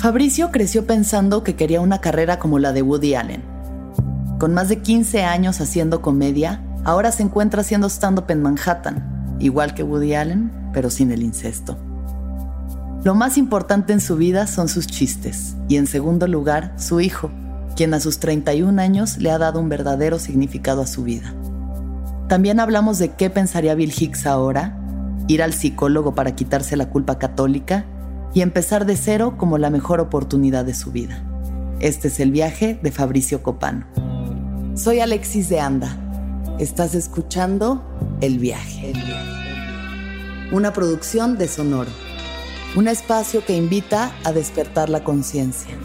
Fabricio creció pensando que quería una carrera como la de Woody Allen. Con más de 15 años haciendo comedia, ahora se encuentra haciendo stand-up en Manhattan, igual que Woody Allen, pero sin el incesto. Lo más importante en su vida son sus chistes, y en segundo lugar, su hijo, quien a sus 31 años le ha dado un verdadero significado a su vida. También hablamos de qué pensaría Bill Hicks ahora, ir al psicólogo para quitarse la culpa católica y empezar de cero como la mejor oportunidad de su vida. Este es el viaje de Fabricio Copano. Soy Alexis de Anda. Estás escuchando El viaje. Una producción de Sonoro. Un espacio que invita a despertar la conciencia.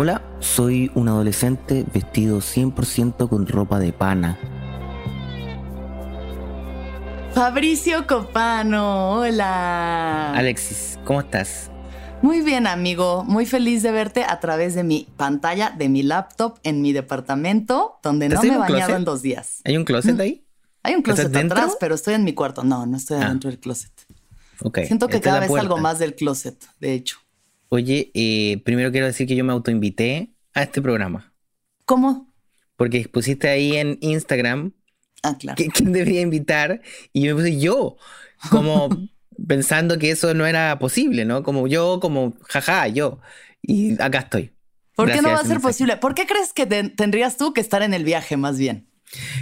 Hola, soy un adolescente vestido 100% con ropa de pana. Fabricio Copano, hola. Alexis, ¿cómo estás? Muy bien, amigo. Muy feliz de verte a través de mi pantalla, de mi laptop, en mi departamento, donde no me he bañado en dos días. ¿Hay un closet ahí? Hay un closet atrás, pero estoy en mi cuarto. No, no estoy ah. dentro del closet. Okay. Siento que cada vez algo más del closet, de hecho. Oye, eh, primero quiero decir que yo me autoinvité a este programa. ¿Cómo? Porque pusiste ahí en Instagram ah, claro. quién debería invitar y yo me puse yo, como pensando que eso no era posible, ¿no? Como yo, como jaja, yo. Y acá estoy. ¿Por qué no va a ser posible? ¿Por qué crees que tendrías tú que estar en el viaje más bien?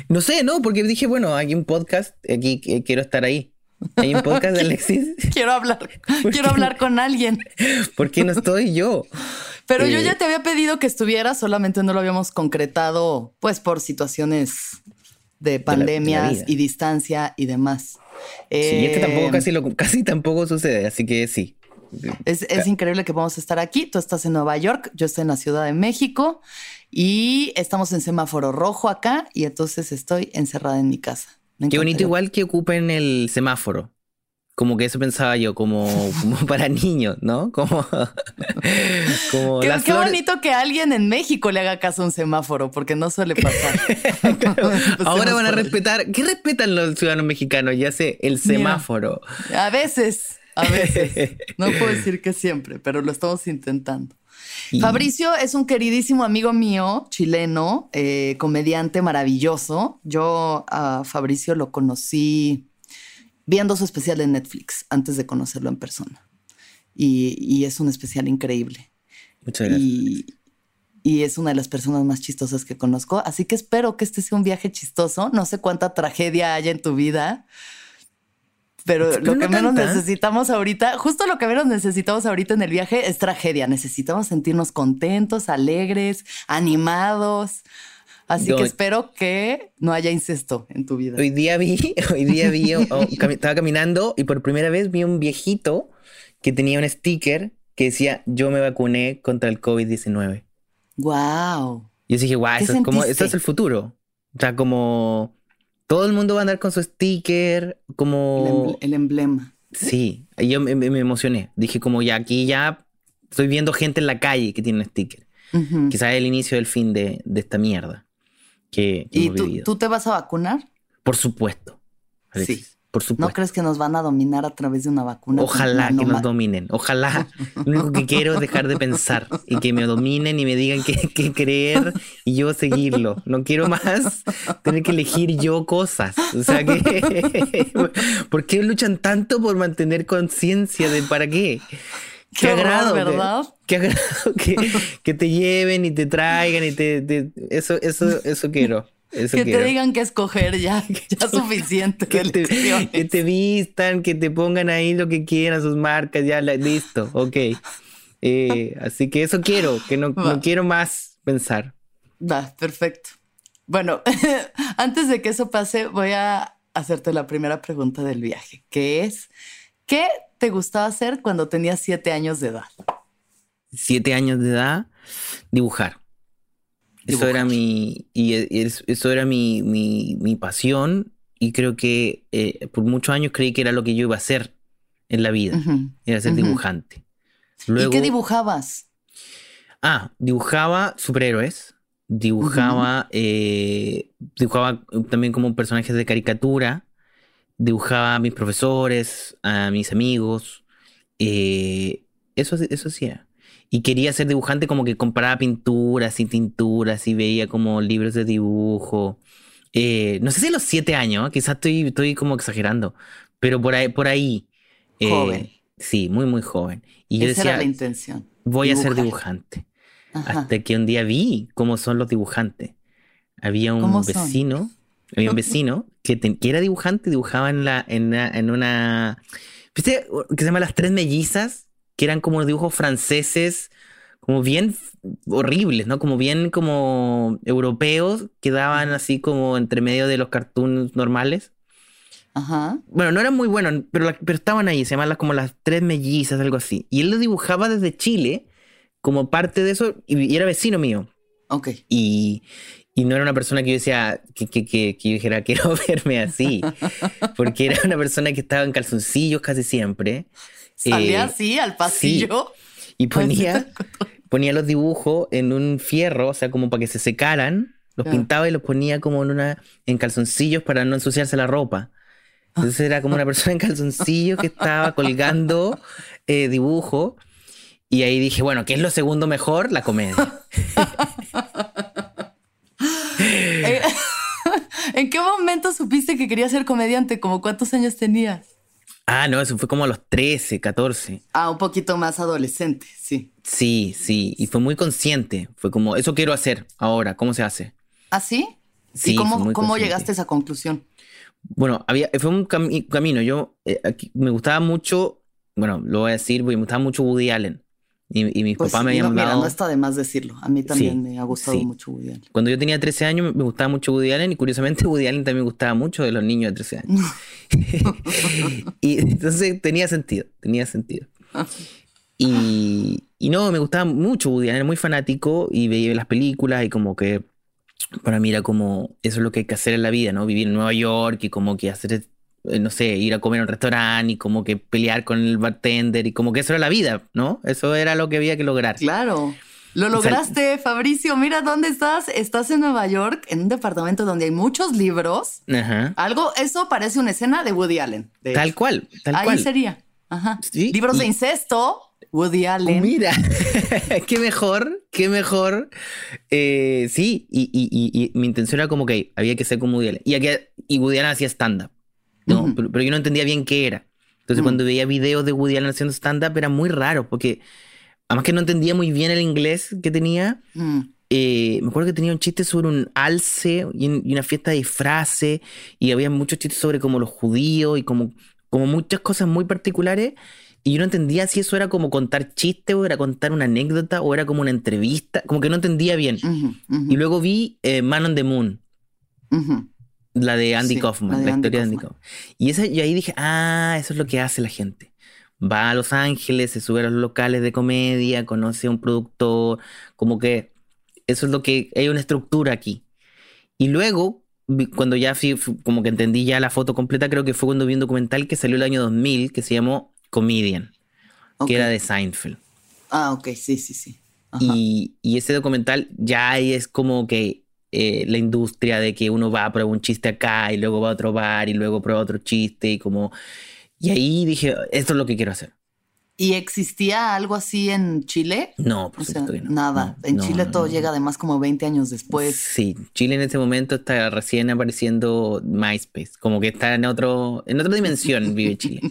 No sé, no, porque dije, bueno, hay un podcast, aquí quiero estar ahí. Hay un podcast de Alexis. quiero hablar, quiero hablar con alguien. ¿Por qué no estoy yo? Pero yo eh, ya te había pedido que estuvieras, solamente no lo habíamos concretado, pues por situaciones de pandemias y distancia y demás. sí, es que tampoco eh, casi, lo, casi tampoco sucede, así que sí. Es, es, increíble que vamos a estar aquí. Tú estás en Nueva York, yo estoy en la Ciudad de México y estamos en semáforo rojo acá y entonces estoy encerrada en mi casa. Qué bonito igual que ocupen el semáforo. Como que eso pensaba yo, como, para niños, ¿no? Como, como qué, qué bonito que alguien en México le haga caso a un semáforo, porque no suele pasar. Ahora van a respetar. ¿Qué respetan los ciudadanos mexicanos? Ya sé, el semáforo. a veces, a veces. No puedo decir que siempre, pero lo estamos intentando. Fabricio es un queridísimo amigo mío, chileno, eh, comediante maravilloso. Yo a Fabricio lo conocí viendo su especial en Netflix antes de conocerlo en persona. Y, es un especial increíble. Muchas gracias. Y, y, es una de las personas más chistosas que conozco. Así que espero que este sea un viaje chistoso. No sé cuánta tragedia haya en tu vida, pero lo que menos necesitamos ahorita, justo lo que menos necesitamos ahorita en el viaje es tragedia. Necesitamos sentirnos contentos, alegres, animados. Así que espero que no haya incesto en tu vida. Hoy día vi, hoy día vi, estaba caminando y por primera vez vi un viejito que tenía un sticker que decía yo me vacuné contra el COVID-19. Wow. Yo dije, wow, eso es, como, eso es el futuro. O sea, como todo el mundo va a andar con su sticker, como... El, emblema. Sí, yo me, emocioné. Dije como ya aquí ya estoy viendo gente en la calle que tiene un sticker. Quizás es el inicio del fin de, esta mierda que, ¿Y tú, tú, te vas a vacunar? Por supuesto. Sí. ¿No crees que nos van a dominar a través de una vacuna? Ojalá que nos dominen. Ojalá. Lo único que quiero es dejar de pensar y que me dominen y me digan qué, creer y yo seguirlo. No quiero más tener que elegir yo cosas. O sea que. ¿Por qué luchan tanto por mantener conciencia de para qué? Qué, agrado, ¿verdad? Qué agrado que, te lleven y te traigan y te, eso, eso, eso quiero que te digan que escoger ya, ya suficiente. que, te, vistan, que te pongan ahí lo que quieran, sus marcas, ya listo, ok. Eh, así que eso quiero, que no, no quiero más pensar. Va, perfecto. Bueno, antes de que eso pase, voy a hacerte la primera pregunta del viaje, que es, ¿qué te gustaba hacer cuando tenías siete años de edad? Siete años de edad, dibujar. Eso era mi, y eso era mi, mi, pasión y creo que eh, por muchos años creí que era lo que yo iba a hacer en la vida, era ser dibujante. ¿Y qué dibujabas? Ah, dibujaba superhéroes. Dibujaba, eh, dibujaba también como personajes de caricatura. Dibujaba a mis profesores, a mis amigos. Eh, eso, eso sí era. Y quería ser dibujante como que comparaba pinturas y tinturas y veía como libros de dibujo. Eh, no sé si a los siete años, quizás estoy, estoy como exagerando, pero por ahí. Por ahí joven. Sí, muy, muy joven. Y yo Esa decía, era la intención. voy a ser dibujar. dibujante. Ajá. Hasta que un día vi cómo son los dibujantes. Había un ¿Cómo son? vecino, había un vecino que, te- que era dibujante, dibujaba en, la, en, una, en una. ¿Viste? Que se llama Las Tres Mellizas, que eran como dibujos franceses, como bien horribles, ¿no? Como bien como europeos, que daban así como entre medio de los cartoons normales. Ajá. Bueno, no eran muy buenos, pero, la- pero estaban ahí, se llamaban las- como las tres mellizas, algo así. Y él lo dibujaba desde Chile, como parte de eso, y, y era vecino mío. Ok. Y, y no era una persona que yo decía, que, que, que, que yo dijera, quiero verme así. Porque era una persona que estaba en calzoncillos casi siempre. Salía Eh, así al pasillo. Y ponía, ponía los dibujos en un fierro, o sea, como para que se secaran. Los pintaba y los ponía como en una en calzoncillos para no ensuciarse la ropa. Entonces era como una persona en calzoncillos que estaba colgando eh, dibujo. Y ahí dije, bueno, ¿qué es lo segundo mejor? La comedia. Eh, ¿En qué momento supiste que querías ser comediante? ¿Como cuántos años tenías? Ah, no, eso fue como a los 13, 14. Ah, un poquito más adolescente, sí. Sí, sí. Y fue muy consciente. Fue como, eso quiero hacer ahora. ¿Cómo se hace? ¿Ah, sí? Sí, ¿Y cómo, cómo llegaste a esa conclusión? Bueno, había, fue un cami- camino. Yo eh, aquí me gustaba mucho, bueno, lo voy a decir, porque me gustaba mucho Woody Allen. Y, y mis Pues papás me habían dado. no está de más decirlo. A mí también Sí, me ha gustado sí. mucho Woody Allen. Cuando yo tenía 13 años me gustaba mucho Woody Allen y curiosamente Woody Allen también me gustaba mucho de los niños de 13 años. y entonces tenía sentido, tenía sentido. Y, y no, me gustaba mucho Woody Allen, era muy fanático y veía las películas y como que para mí era como, eso es lo que hay que hacer en la vida, ¿no? Vivir en Nueva York y como que hacer, no sé, ir a comer a un restaurante y como que pelear con el bartender y como que eso era la vida, ¿no? Eso era lo que había que lograr. Claro. Lo lograste, Fabricio. Mira dónde estás. Estás en Nueva York, en un departamento donde hay muchos libros. Ajá. Algo, eso parece una escena de Woody Allen. de Tal hecho. cual, tal Ahí cual. sería. Ajá. Sí, Libros de incesto, Woody Allen. Mira, qué mejor, qué mejor. Eh, sí, y, y- y- y mi intención era como que había que ser como Woody Allen. Y, aquí- y Woody Allen hacía stand-up. ¿No? Pero, pero yo no entendía bien qué era. Entonces Mm. cuando veía videos de Woody Allen haciendo stand-up era muy raro porque además que no entendía muy bien el inglés que tenía. Mm. eh, me acuerdo que tenía un chiste sobre un alce y, y una fiesta de disfraces y había muchos chistes sobre como los judíos y como, como muchas cosas muy particulares y yo no entendía si eso era como contar chistes o era contar una anécdota o era como una entrevista, como que no entendía bien. Y luego vi eh, Man on the Moon. La de Andy Sí, Kaufman, la la, de Andy historia de Andy Kaufman. Y, esa, y ahí dije, ah, eso es lo que hace la gente. Va a Los Ángeles, se sube a los locales de comedia, conoce a un productor, como que eso es lo que hay una estructura aquí. Y luego, cuando ya fui, como que entendí ya la foto completa, creo que fue cuando vi un documental que salió el año 2000 que se llamó Comedian, Ok. que era de Seinfeld. Ah, ok, sí, sí, sí. Ajá. Y, y ese documental ya ahí es como que eh, la industria de que uno va a probar un chiste acá y luego va a otro bar y luego prueba otro chiste y como... Y ahí dije, esto es lo que quiero hacer. ¿Y existía algo así en Chile? No, por O sea, supuesto que no. nada. No, en no, Chile no, todo llega además como 20 años después. Sí, Chile en ese momento está recién apareciendo MySpace, como que está en otro en otra dimensión vive Chile.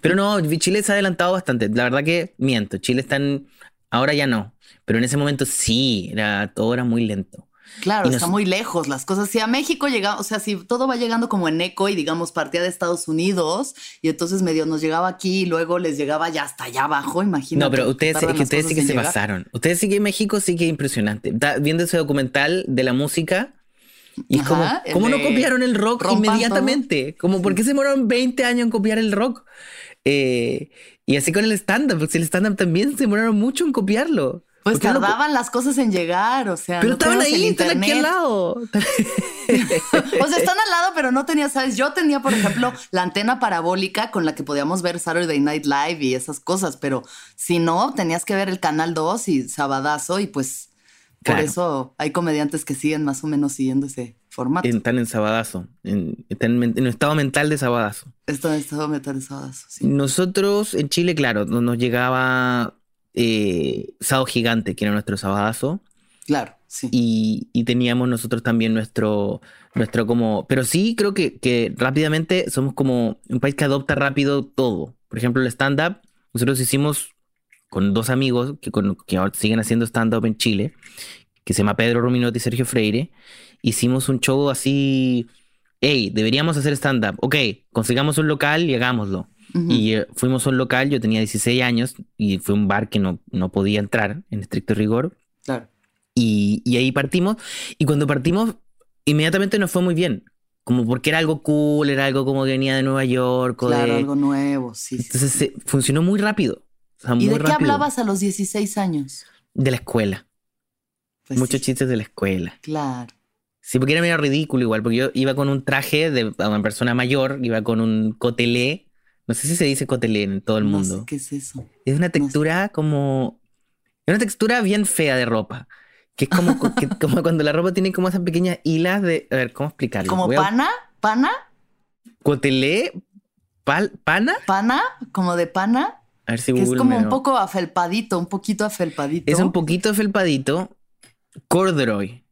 Pero no, Chile se ha adelantado bastante. La verdad que miento, Chile está en ahora ya no, pero en ese momento sí, era todo era muy lento. Claro, está muy lejos las cosas. Si a México llega, o sea, si todo va llegando como en eco y digamos partía de Estados Unidos y entonces medio nos llegaba aquí y luego les llegaba ya hasta allá abajo, imagínate. No, pero ustedes, que ustedes sí que en se llegar. pasaron. Ustedes sí que México sí que es impresionante. Viendo ese documental de la música y Ajá, como, ¿cómo no copiaron el rock inmediatamente? Como, ¿por qué se demoraron 20 años en copiar el rock? Eh, y así con el stand-up, porque el stand-up también se demoraron mucho en copiarlo. Pues tardaban las cosas en llegar, o sea. Pero estaban ahí, están aquí al lado. o sea, están al lado, pero no tenía, ¿sabes? Yo tenía, por ejemplo, la antena parabólica con la que podíamos ver Saturday Night Live y esas cosas, pero si no, tenías que ver el canal 2 y Sabadazo, y pues por eso hay comediantes que siguen más o menos siguiendo ese formato. Están en Sabadazo, en, están en, estado mental de Sabadazo. Están en estado mental de Sabadazo, sí. Nosotros en Chile, claro, nos llegaba eh, Sado Gigante, que era nuestro sabadazo. Claro, sí. Y, teníamos nosotros también nuestro, nuestro como... Pero sí creo que, que rápidamente somos como un país que adopta rápido todo. Por ejemplo, el stand-up, nosotros hicimos con dos amigos que, que ahora siguen haciendo stand-up en Chile, que se llama Pedro Ruminotti y Sergio Freire. Hicimos un show así, hey, deberíamos hacer stand-up. Ok, consigamos un local y hagámoslo. Y eh, fuimos a un local, yo tenía 16 años y fue un bar que no, no podía entrar en estricto rigor. Claro. Y, y, ahí partimos. Y cuando partimos, inmediatamente nos fue muy bien. Como porque era algo cool, era algo como que venía de Nueva York. claro, algo nuevo, sí. Entonces funcionó muy rápido. ¿Y de qué hablabas a los 16 años? De la escuela. Pues Muchos chistes de la escuela. Claro. Sí, porque era medio ridículo igual, porque yo iba con un traje de una persona mayor, iba con un cotelé no sé si se dice cotelé en todo el mundo. No sé qué es eso. Es una textura como. Es una textura bien fea de ropa. Que es como, como cuando la ropa tiene como esas pequeñas hilas de. A ver, ¿cómo explicarlo? ¿Como pana? ¿Pana? ¿Cotelé? ¿Pana? ¿Pana? ¿Como de pana? A ver si Es como un poco afelpadito, un poquito afelpadito. Es un poquito afelpadito. Corduroy.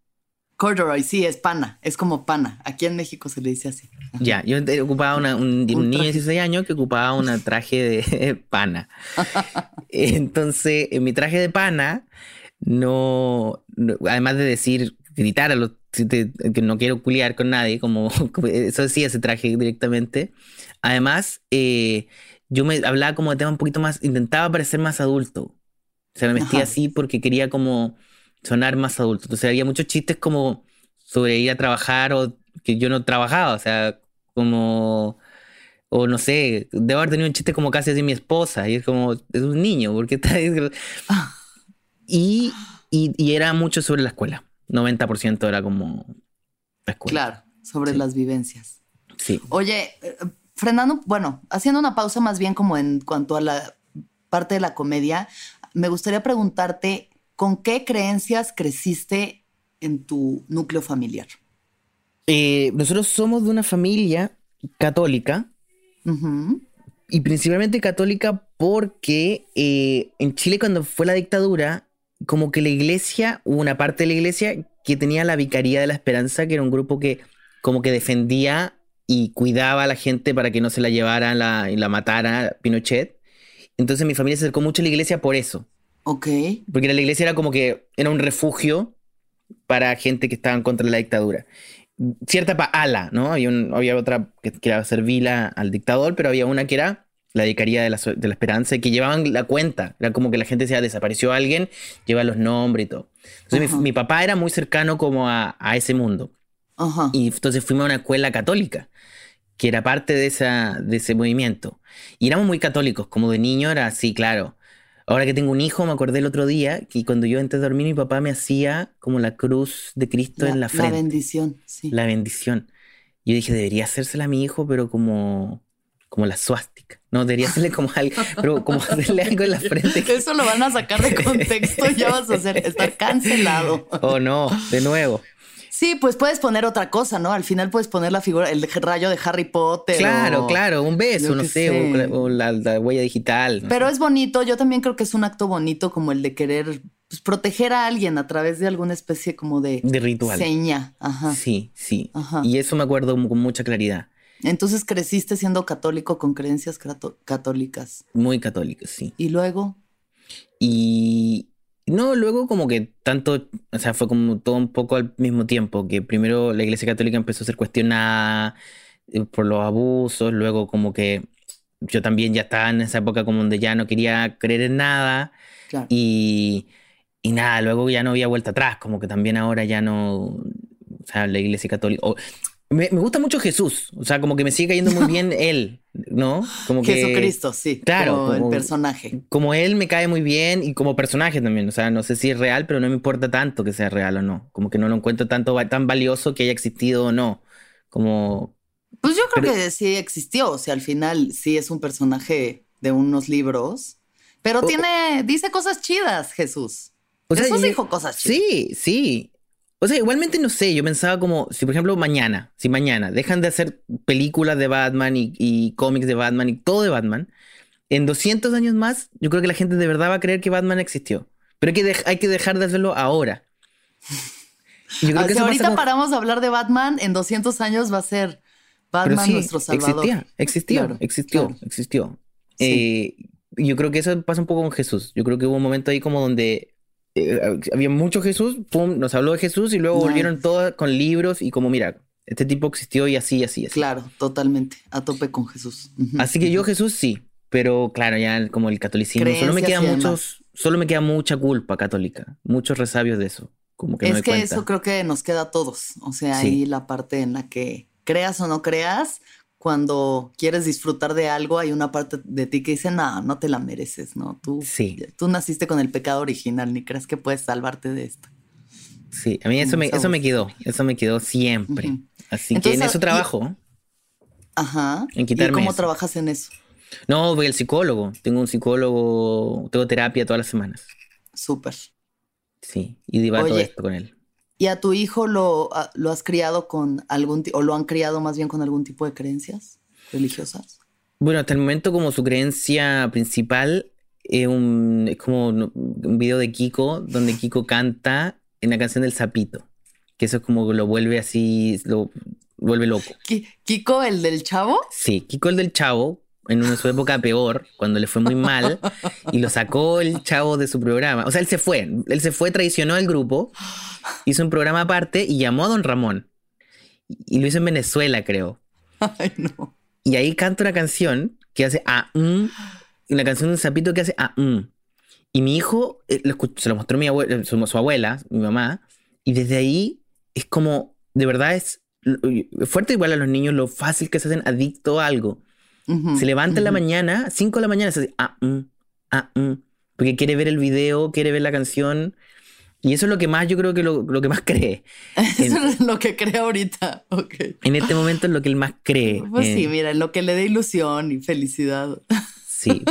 Corduroy, sí, es pana, es como pana. Aquí en México se le dice así. Ya, yo ocupaba un, niño de 16 años que ocupaba un traje de pana. Entonces, en mi traje de pana, no, además de decir, gritar a los que no quiero culiar con nadie, como, eso decía ese traje directamente. Además, eh, yo me hablaba como de tema un poquito más, intentaba parecer más adulto. O sea, me vestía así porque quería como sonar más adulto. Entonces había muchos chistes como sobre ir a trabajar o que yo no trabajaba, o sea, como, o no sé, debo haber tenido un chiste como casi así mi esposa, y es como, es un niño, porque está ahí. Y, y, era mucho sobre la escuela, 90% era como la escuela. Claro, sobre las vivencias. Sí. Oye, eh, frenando, bueno, haciendo una pausa más bien como en cuanto a la parte de la comedia, me gustaría preguntarte ¿Con qué creencias creciste en tu núcleo familiar? Eh, nosotros somos de una familia católica. Y principalmente católica porque eh, en Chile cuando fue la dictadura, como que la iglesia, hubo una parte de la iglesia que tenía la Vicaría de la Esperanza, que era un grupo que como que defendía y cuidaba a la gente para que no se la llevara y la matara Pinochet. Entonces mi familia se acercó mucho a la iglesia por eso. Ok. Porque la iglesia era como que era un refugio para gente que estaba en contra la dictadura. Cierta ala, ¿no? Había, había otra que, era servila al dictador, pero había una que era la Vicaría de la, de la Esperanza y que llevaban la cuenta. Era como que la gente decía, desapareció alguien, lleva los nombres y todo. Entonces mi, papá era muy cercano como a, ese mundo. Ajá. Y entonces fuimos a una escuela católica que era parte de, esa, de ese movimiento. Y éramos muy católicos, como de niño era así, claro. Ahora que tengo un hijo, me acordé el otro día que cuando yo entré a dormir, mi papá me hacía como la cruz de Cristo en la frente. La bendición, sí. La bendición. Yo dije, debería hacérsela a mi hijo, pero como, como la suástica. No, debería hacerle como algo, pero como hacerle algo en la frente. Eso lo van a sacar de contexto, ya vas a hacer, estar cancelado. Oh, no, de nuevo. Sí, pues puedes poner otra cosa, ¿no? Al final puedes poner la figura, el rayo de Harry Potter. Claro, claro, un beso, no sé, o, la, huella digital. Pero es bonito, yo también creo que es un acto bonito como el de querer pues, proteger a alguien a través de alguna especie como de, de ritual. Seña. Ajá. Sí, sí. Y eso me acuerdo con mucha claridad. Entonces creciste siendo católico con creencias católicas. Muy católicas, sí. ¿Y luego? Y, no, luego como que tanto, o sea, fue como todo un poco al mismo tiempo, que primero la Iglesia Católica empezó a ser cuestionada eh, por los abusos, luego como que yo también ya estaba en esa época como donde ya no quería creer en nada y, y nada, luego ya no había vuelta atrás, como que también ahora ya no, o sea, la Iglesia Católica... me, me, gusta mucho Jesús, o sea, como que me sigue cayendo muy bien él, ¿no? Como que, Jesucristo, sí. Claro, como el como- personaje. como él me cae muy bien y como personaje también. O sea, no sé si es real, pero no me importa tanto que sea real o no. Como que no lo encuentro tanto tan valioso que haya existido o no. Como, Pues yo creo Pero- que sí existió. O sea, al final sí es un personaje de unos libros. Pero O- tiene, dice cosas chidas, Jesús. O sea, Jesús dijo cosas chidas. Sí, sí. O sea, igualmente no sé, yo pensaba como, si por ejemplo mañana, si mañana dejan de hacer películas de Batman y, y cómics de Batman y todo de Batman, en 200 años más, yo creo que la gente de verdad va a creer que Batman existió. Pero hay que, hay que dejar de hacerlo ahora. Yo creo Ah, que si eso pasa ahorita con- paramos de hablar de Batman, en 200 años va a ser Batman sí, nuestro salvador. existía, existió, Claro, existió, claro. existió. Sí. Eh, yo creo que eso pasa un poco con Jesús. Yo creo que hubo un momento ahí como donde eh, había mucho Jesús, pum, nos habló de Jesús y luego Nice. volvieron todas con libros y como, mira, este tipo existió y así, así, así. Claro, totalmente. A tope con Jesús. Así que yo Jesús sí, pero claro, ya como el catolicismo, solo me Creencias queda y demás. muchos, solo me queda mucha culpa católica, muchos resabios de eso, como que me es doy que cuenta. eso creo que nos queda a todos. O sea, Sí. ahí la parte en la que creas o no creas, cuando quieres disfrutar de algo, hay una parte de ti que dice, no, no te la mereces, ¿no? Tú, Sí. tú naciste con el pecado original, ni crees que puedes salvarte de esto. Sí, a mí eso me, eso me quedó, eso me quedó siempre. Así que en eso y- trabajo. Ajá. En ¿Y quitarme cómo eso. trabajas en eso? No, voy al psicólogo. Tengo un psicólogo, tengo terapia todas las semanas. Súper. Sí, y debato Oye. esto con él. ¿Y a tu hijo lo, a- lo has criado con algún o lo han criado más bien con algún tipo de creencias religiosas? Bueno, hasta el momento como su creencia principal es, un, es como un un video de Kiko donde Kiko canta en la canción del sapito. Que eso es como lo vuelve así, lo vuelve loco. Ki- ¿Kiko, el del chavo? Sí, Kiko el del Chavo, en una su época peor, cuando le fue muy mal, y lo sacó el Chavo de su programa. O sea, él se fue, él se fue, traicionó al grupo, hizo un programa aparte y llamó a Don Ramón. Y lo hizo en Venezuela, creo. Ay, no. Y ahí canta una canción que hace a mm, una canción de un sapito que hace a mm. Y mi hijo eh, lo se lo mostró mi abuela, su, su abuela, mi mamá, y desde ahí es como, de verdad es es fuerte igual a los niños lo fácil que se hacen adicto a algo. Se levanta en la mañana, 5 de la mañana, se hace ah, mm, ah, mm, porque quiere ver el video, quiere ver la canción. Y eso es lo que más, yo creo que lo, lo que más cree. Eso es lo que cree ahorita. Ok. En este momento es lo que él más cree. Pues sí, Eh, mira, lo que le dé ilusión y felicidad. sí.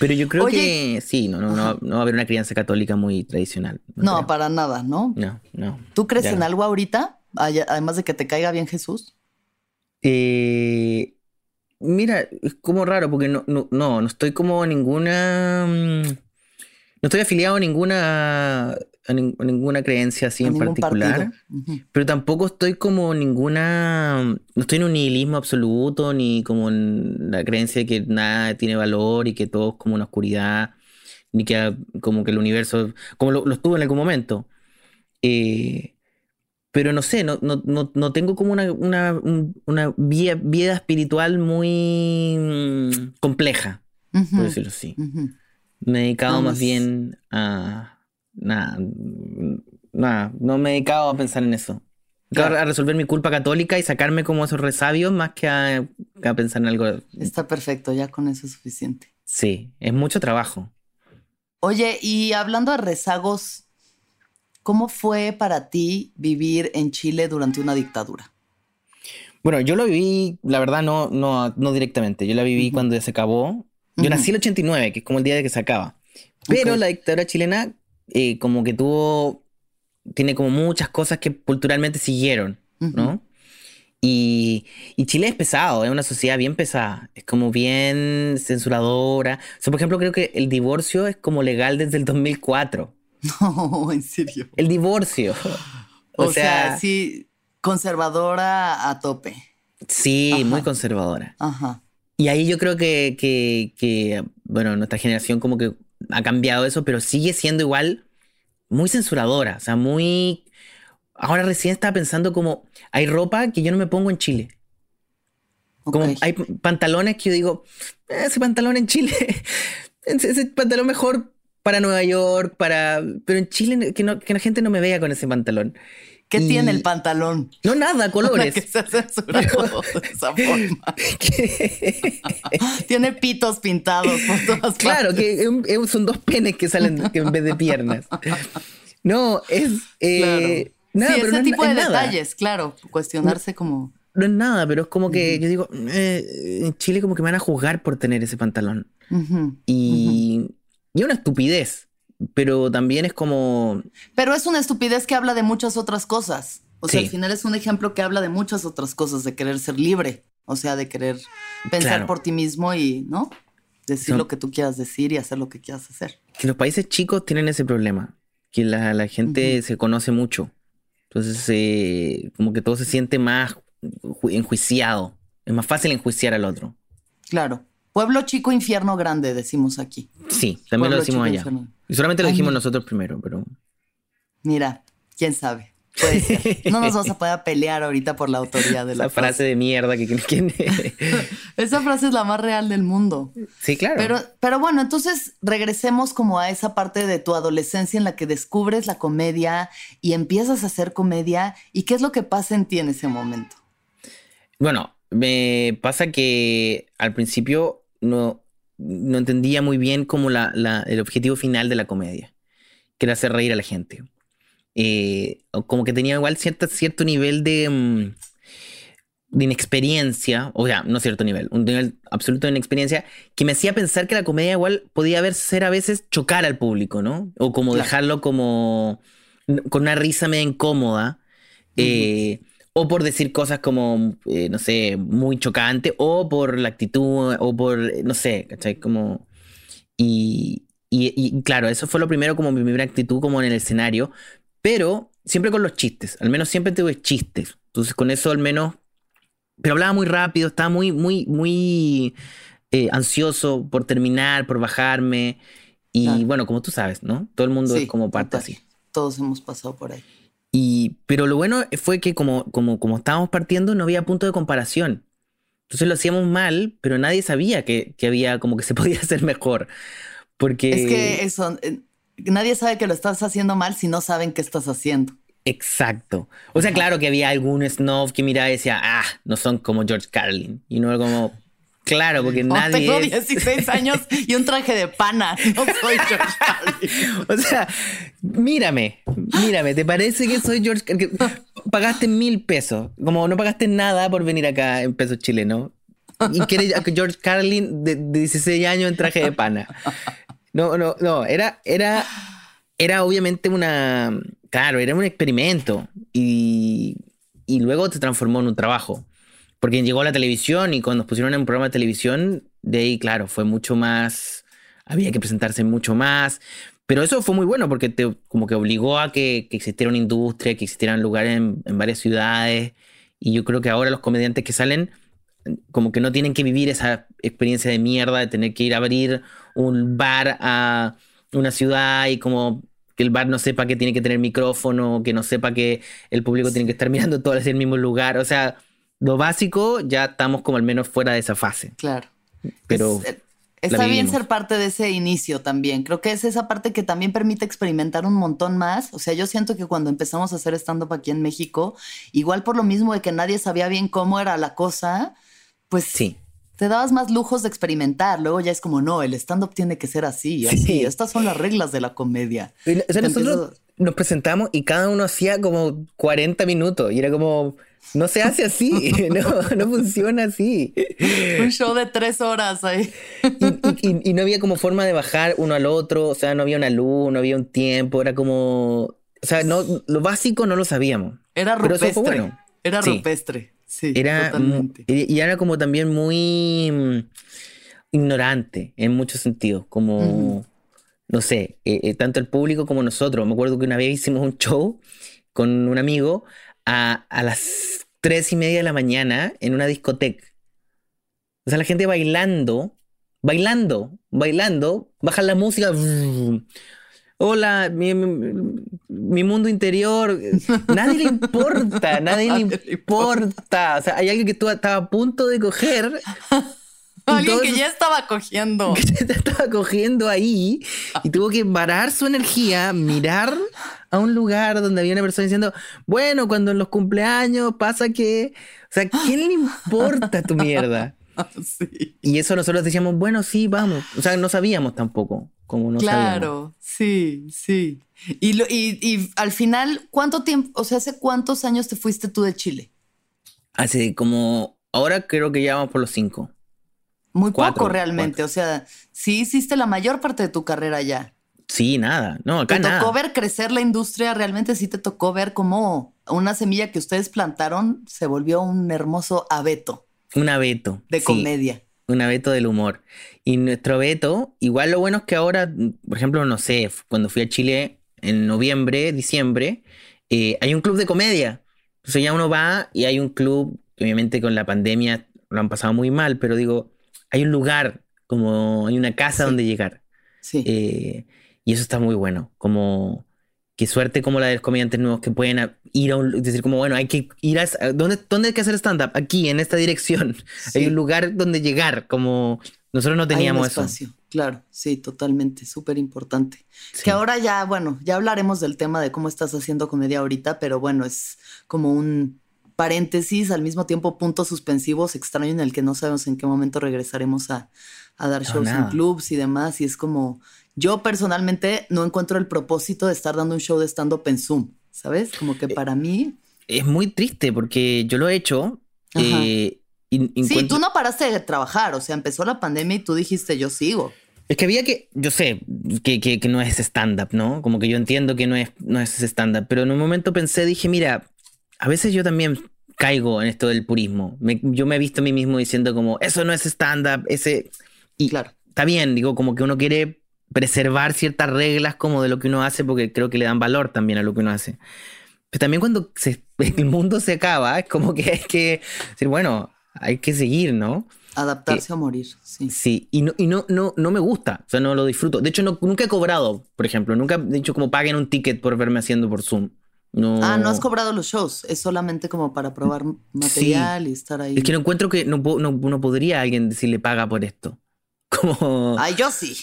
Pero yo creo Oye. que sí, no, no, no, no va a haber una crianza católica muy tradicional. No, creo. para nada, ¿no? No, no. ¿Tú crees en no. algo ahorita? Además de que te caiga bien Jesús. Eh, mira, es como raro porque no, no, no, no estoy como ninguna. mm, No estoy afiliado a ninguna, a, nin- a ninguna creencia así a en particular. Pero tampoco estoy como ninguna. No estoy en un nihilismo absoluto, ni como en la creencia de que nada tiene valor y que todo es como una oscuridad, ni que como que el universo. Como lo, lo estuvo en algún momento. Eh, pero no sé, no, no, no, no tengo como una, una, un- una vía- vida espiritual muy mm, compleja, por Ujú, decirlo así. ujú. Me he dedicado más bien a. Nada, nada, no me he dedicado a pensar en eso. Claro. A resolver mi culpa católica y sacarme como esos resabios más que a, a pensar en algo. Está perfecto, ya con eso es suficiente. Sí, es mucho trabajo. Oye, y hablando de rezagos, ¿cómo fue para ti vivir en Chile durante una dictadura? Bueno, yo lo viví, la verdad, no, no, no directamente. Yo la viví cuando ya se acabó. Yo Ujú. nací el 89, que es como el día de que se acaba. Pero la dictadura chilena, eh, como que tuvo. Tiene como muchas cosas que culturalmente siguieron, ¿no? Y, y Chile es pesado, es una sociedad bien pesada. Es como bien censuradora. O sea, por ejemplo, creo que el divorcio es como legal desde el 2004. No, en serio. El divorcio. O, sea, sí, conservadora a tope. Sí, Ajá. muy conservadora. Ajá. Y ahí yo creo que, que, que, bueno, nuestra generación como que ha cambiado eso, pero sigue siendo igual muy censuradora. O sea, muy... Ahora recién estaba pensando como, hay ropa que yo no me pongo en Chile. Como hay pantalones que yo digo, "Eh, ese pantalón en Chile, ese, ese pantalón mejor para Nueva York, para... Pero en Chile que, no, que la gente no me vea con ese pantalón. ¿Qué tiene el pantalón? No, nada, colores. que se censura todo de esa forma. tiene pitos pintados por todas Claro, que son dos penes que salen en vez de piernas. No, es. Eh, nada, sí, pero ese tipo de detalles, claro. Cuestionarse como. No es nada, pero es como que yo digo, eh, en Chile como que me van a juzgar por tener ese pantalón. y, y una estupidez pero también es como... Pero es una estupidez que habla de muchas otras cosas. O sea, al final es un ejemplo que habla de muchas otras cosas, de querer ser libre, o sea, de querer pensar por ti mismo y, ¿no? Decir lo que tú quieras decir y hacer lo que quieras hacer. Que los países chicos tienen ese problema, que la, gente se conoce mucho. Entonces, eh, como que todo se siente más enjuiciado. Es más fácil enjuiciar al otro. Claro. Pueblo chico, infierno grande, decimos aquí. Sí, también lo decimos allá. Y solamente lo dijimos nosotros primero, pero. Mira, quién sabe. Puede ser. No nos vamos a poder pelear ahorita por la autoría de la, frase. de mierda que quién Esa frase es la más real del mundo. Sí, claro. Pero, pero bueno, entonces regresemos como a esa parte de tu adolescencia en la que descubres la comedia y empiezas a hacer comedia. ¿Y qué es lo que pasa en ti en ese momento? Bueno, me pasa que al principio no, no entendía muy bien como la, el objetivo final de la comedia, que era hacer reír a la gente. Eh, como que tenía igual cierta, cierto nivel de, mm, de inexperiencia, o sea, no cierto nivel, un nivel absoluto de inexperiencia, que me hacía pensar que la comedia igual podía haber, ser a veces chocar al público, ¿no? O como dejarlo como con una risa medio incómoda o por decir cosas como, eh, no sé, muy chocante, o por la actitud, o por, no sé, ¿cachai? Como... Y, y, claro, eso fue lo primero como mi primera actitud como en el escenario, pero siempre con los chistes, al menos siempre tuve chistes, entonces con eso al menos, pero hablaba muy rápido, estaba muy, muy, muy eh, ansioso por terminar, por bajarme, y bueno, como tú sabes, ¿no? Todo el mundo es como parte así. Todos hemos pasado por ahí. Y, pero lo bueno fue que como, como, como estábamos partiendo no había punto de comparación. Entonces lo hacíamos mal, pero nadie sabía que, que había como que se podía hacer mejor. Porque... Es que eso, eh, nadie sabe que lo estás haciendo mal si no saben qué estás haciendo. Exacto. O sea, claro que había algún snob que miraba y decía, ah, no son como George Carlin. Y no era como, Claro, porque nadie. Tengo 16 años y un traje de pana. No soy George Carlin. o sea, mírame, mírame. ¿Te parece que soy George Carlin? Pagaste mil pesos. Como no pagaste nada por venir acá en pesos chilenos. Y quieres a George Carlin de, 16 años en traje de pana. No, no, no. Era, era, era obviamente una. Claro, era un experimento. Y, y luego se transformó en un trabajo. Porque llegó a la televisión y cuando nos pusieron en un programa de televisión, de ahí, claro, fue mucho más, había que presentarse mucho más. Pero eso fue muy bueno porque te, como que obligó a que, existiera una industria, que existieran lugares en, varias ciudades. Y yo creo que ahora los comediantes que salen, como que no tienen que vivir esa experiencia de mierda de tener que ir a abrir un bar a una ciudad y como que el bar no sepa que tiene que tener micrófono, que no sepa que el público tiene que estar mirando todo en el mismo lugar. O sea, lo básico, ya estamos como al menos fuera de esa fase. Claro. Pero. Eh, está bien ser parte de ese inicio también. Creo que es esa parte que también permite experimentar un montón más. O sea, yo siento que cuando empezamos a hacer stand-up aquí en México, igual por lo mismo de que nadie sabía bien cómo era la cosa, pues sí. Te dabas más lujos de experimentar. Luego ya es como, no, el stand-up tiene que ser así, así. Estas son las reglas de la comedia. O sea, nosotros nos presentamos y cada uno hacía como 40 minutos y era como no se hace así, no, no funciona así. Un show de tres horas ahí. Y, no había como forma de bajar uno al otro, o sea, no había una luz, no había un tiempo, era como, o sea, no, lo básico no lo sabíamos. Era rupestre. Era rupestre, sí. Era, Y era como también muy mm, ignorante en muchos sentidos, como, no sé, eh, eh, tanto el público como nosotros. Me acuerdo que una vez hicimos un show con un amigo a, las tres y media de la mañana en una discoteca. O sea, la gente bailando, bailando, bailando, baja la música. Hola, mi, mundo interior. Nadie le importa, nadie le importa. O sea, hay alguien que tú estaba a punto de coger Alguien que ya estaba cogiendo. Que ya estaba cogiendo ahí y tuvo que parar su energía, mirar a un lugar donde había una persona diciendo, bueno, cuando en los cumpleaños pasa que... O sea, ¿quién le importa tu mierda? Y eso nosotros decíamos, bueno, sí, vamos. O sea, no sabíamos tampoco, como no Claro, sí, sí. Y, y, al final, ¿cuánto tiempo, o sea, hace cuántos años te fuiste tú de Chile? Hace como, ahora creo que ya vamos por los cinco. Muy poco realmente, o sea, sí hiciste la mayor parte de tu carrera ya. Sí, nada, no, acá ¿Te tocó ver crecer la industria? ¿Realmente sí te tocó ver cómo una semilla que ustedes plantaron se volvió un hermoso abeto? Un abeto. De comedia. Un abeto del humor. Y nuestro abeto, igual lo bueno es que ahora, por ejemplo, no sé, cuando fui a Chile en noviembre, diciembre, eh, hay un club de comedia. Entonces ya uno va y hay un club, obviamente con la pandemia lo han pasado muy mal, pero digo, hay un lugar, como hay una casa donde llegar. Sí. Eh, y eso está muy bueno. Como qué suerte como la de los comediantes nuevos que pueden ir a un decir como bueno, hay que ir a ¿dónde, dónde hay que hacer stand up? Aquí en esta dirección. Hay un lugar donde llegar, como nosotros no teníamos hay un espacio. Claro, sí, totalmente, súper importante. Que ahora ya, bueno, ya hablaremos del tema de cómo estás haciendo comedia ahorita, pero bueno, es como un paréntesis, al mismo tiempo puntos suspensivos extraño en el que no sabemos en qué momento regresaremos a, dar shows en clubs y demás. Y es como, yo personalmente no encuentro el propósito de estar dando un show de stand-up en Zoom, ¿sabes? Como que eh, para mí... Es muy triste porque yo lo he hecho. Eh, sí, tú no paraste de trabajar, o sea, empezó la pandemia y tú dijiste, yo sigo. Es que había que, yo sé que, que, no es stand-up, ¿no? Como que yo entiendo que no es, no es stand-up, pero en un momento pensé, dije, mira, a veces yo también caigo en esto del purismo. yo me he visto a mí mismo diciendo como, eso no es stand-up, ese... Y claro. está bien, digo, como que uno quiere preservar ciertas reglas como de lo que uno hace porque creo que le dan valor también a lo que uno hace. Pero también cuando el mundo se acaba, es como que hay que decir, bueno, hay que seguir, ¿no? Adaptarse a morir, sí. Sí, y, no, y no, no, no me gusta, o sea, no lo disfruto. De hecho, no, nunca he cobrado, por ejemplo, nunca he dicho como paguen un ticket por verme haciendo por Zoom. No. Ah, no has cobrado los shows, es solamente como para probar material y estar ahí. Es que no encuentro que no, no, no podría alguien decirle paga por esto. Como. Ay, yo sí.